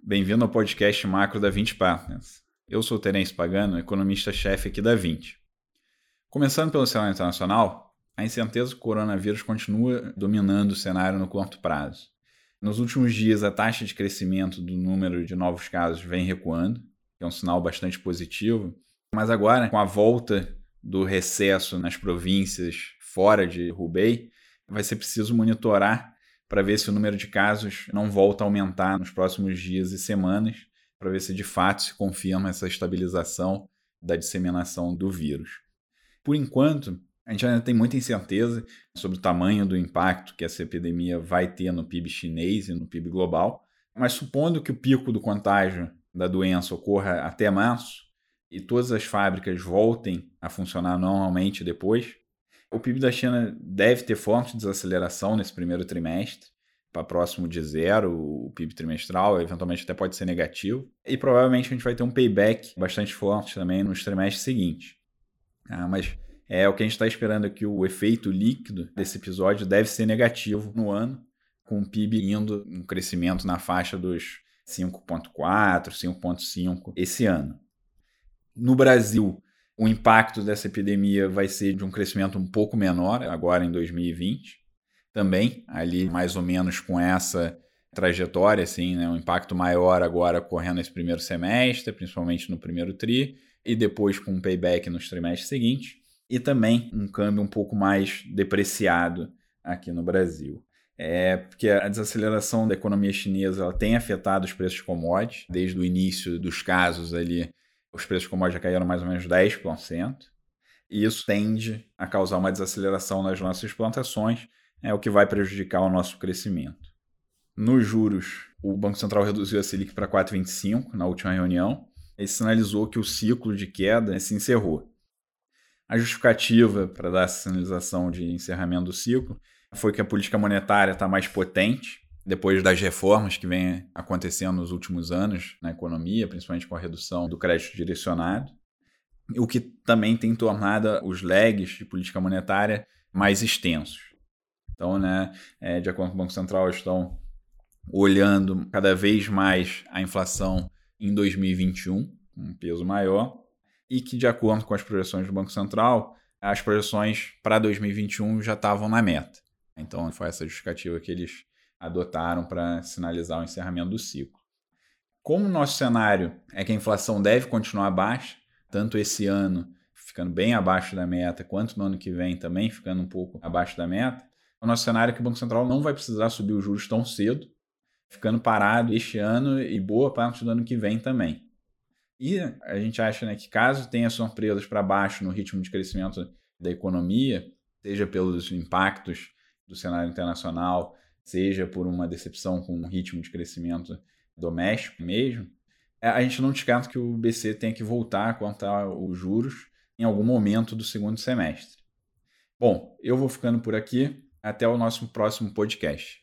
Bem-vindo ao podcast macro da 20 Partners. Eu sou Terence Pagano, economista-chefe aqui da 20. Começando pelo cenário internacional, a incerteza do coronavírus continua dominando o cenário no curto prazo. Nos últimos dias, a taxa de crescimento do número de novos casos vem recuando, que é um sinal bastante positivo, mas agora, com a volta do recesso nas províncias fora de Hubei, vai ser preciso monitorar para ver se o número de casos não volta a aumentar nos próximos dias e semanas, para ver se de fato se confirma essa estabilização da disseminação do vírus. Por enquanto, a gente ainda tem muita incerteza sobre o tamanho do impacto que essa epidemia vai ter no PIB chinês e no PIB global, mas supondo que o pico do contágio da doença ocorra até março e todas as fábricas voltem a funcionar normalmente depois, o PIB da China deve ter forte desaceleração nesse primeiro trimestre, para próximo de zero, o PIB trimestral, eventualmente até pode ser negativo. E provavelmente a gente vai ter um payback bastante forte também nos trimestres seguintes. Ah, mas é o que a gente está esperando aqui, o efeito líquido desse episódio deve ser negativo no ano, com o PIB indo um crescimento na faixa dos 5,4, 5,5 esse ano. No Brasil, o impacto dessa epidemia vai ser de um crescimento um pouco menor agora em 2020, também ali mais ou menos com essa trajetória, assim, né, um impacto maior agora ocorrendo nesse primeiro semestre, principalmente no primeiro tri, e depois com um payback nos trimestres seguintes, e também um câmbio um pouco mais depreciado aqui no Brasil. É porque a desaceleração da economia chinesa ela tem afetado os preços de commodities desde o início dos casos ali os preços de commodities caíram mais ou menos 10%, e isso tende a causar uma desaceleração nas nossas exportações, é o que vai prejudicar o nosso crescimento. Nos juros, o Banco Central reduziu a Selic para 4,25 na última reunião e sinalizou que o ciclo de queda se encerrou. A justificativa para dar essa sinalização de encerramento do ciclo foi que a política monetária está mais potente depois das reformas que vem acontecendo nos últimos anos na economia, principalmente com a redução do crédito direcionado, o que também tem tornado os lags de política monetária mais extensos. Então, né, é, de acordo com o Banco Central, estão olhando cada vez mais a inflação em 2021, com um peso maior, e que, de acordo com as projeções do Banco Central, as projeções para 2021 já estavam na meta. Então, foi essa justificativa que eles adotaram para sinalizar o encerramento do ciclo. Como o nosso cenário é que a inflação deve continuar baixa, tanto esse ano ficando bem abaixo da meta, quanto no ano que vem também ficando um pouco abaixo da meta, o nosso cenário é que o Banco Central não vai precisar subir os juros tão cedo, ficando parado este ano e boa parte do ano que vem também. E a gente acha né, que caso tenha surpresas para baixo no ritmo de crescimento da economia, seja pelos impactos do cenário internacional, seja por uma decepção com o ritmo de crescimento doméstico mesmo, é, a gente não descarta que o BC tenha que voltar a contar os juros em algum momento do segundo semestre. Bom, eu vou ficando por aqui. Até o nosso próximo podcast.